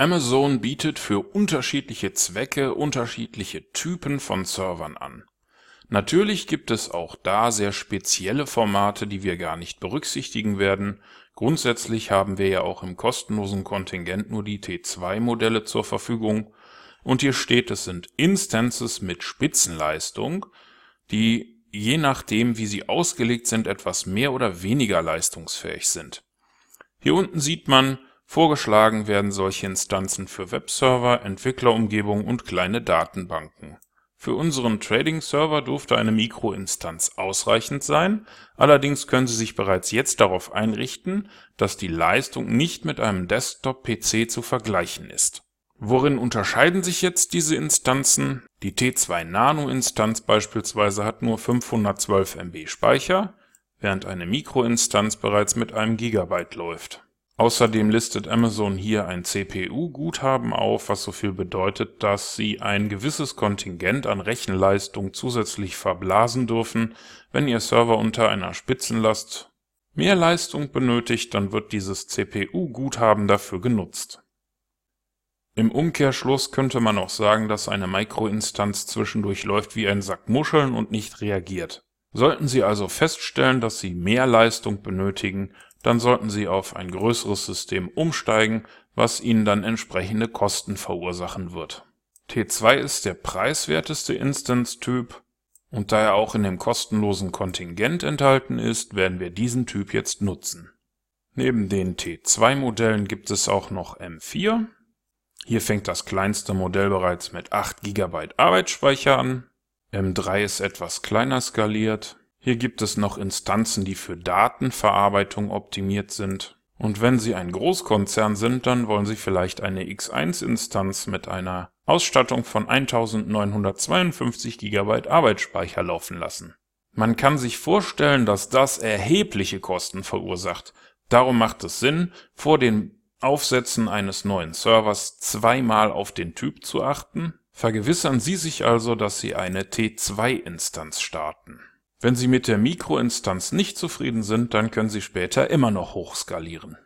Amazon bietet für unterschiedliche Zwecke unterschiedliche Typen von Servern an. Natürlich gibt es auch da sehr spezielle Formate, die wir gar nicht berücksichtigen werden. Grundsätzlich haben wir ja auch im kostenlosen Kontingent nur die T2-Modelle zur Verfügung. Und hier steht, es sind Instances mit Spitzenleistung, die je nachdem, wie sie ausgelegt sind, etwas mehr oder weniger leistungsfähig sind. Hier unten sieht man, Vorgeschlagen werden solche Instanzen für Webserver, Entwicklerumgebungen und kleine Datenbanken. Für unseren Trading-Server dürfte eine Mikroinstanz ausreichend sein, allerdings können Sie sich bereits jetzt darauf einrichten, dass die Leistung nicht mit einem Desktop-PC zu vergleichen ist. Worin unterscheiden sich jetzt diese Instanzen? Die T2 Nano-Instanz beispielsweise hat nur 512 MB Speicher, während eine Mikroinstanz bereits mit einem Gigabyte läuft Außerdem listet Amazon hier ein CPU-Guthaben auf, was so viel bedeutet, dass sie ein gewisses Kontingent an Rechenleistung zusätzlich verblasen dürfen. Wenn Ihr Server unter einer Spitzenlast mehr Leistung benötigt, dann wird dieses CPU-Guthaben dafür genutzt. Im Umkehrschluss könnte man auch sagen, dass eine Microinstanz zwischendurch läuft wie ein Sack Muscheln und nicht reagiert. Sollten Sie also feststellen, dass Sie mehr Leistung benötigen, dann sollten Sie auf ein größeres System umsteigen, was Ihnen dann entsprechende Kosten verursachen wird. T2 ist der preiswerteste Instance-Typ und da er auch in dem kostenlosen Kontingent enthalten ist, werden wir diesen Typ jetzt nutzen. Neben den T2-Modellen gibt es auch noch M4. Hier fängt das kleinste Modell bereits mit 8 GB Arbeitsspeicher an. M3 ist etwas kleiner skaliert hier gibt es noch Instanzen, die für Datenverarbeitung optimiert sind. Und wenn Sie ein Großkonzern sind, dann wollen Sie vielleicht eine X1-Instanz mit einer Ausstattung von 1952 GB Arbeitsspeicher laufen lassen. Man kann sich vorstellen, dass das erhebliche Kosten verursacht. Darum macht es Sinn, vor dem Aufsetzen eines neuen Servers zweimal auf den Typ zu achten. Vergewissern Sie sich also, dass Sie eine T2-Instanz starten. Wenn Sie mit der Mikroinstanz nicht zufrieden sind, dann können Sie später immer noch hochskalieren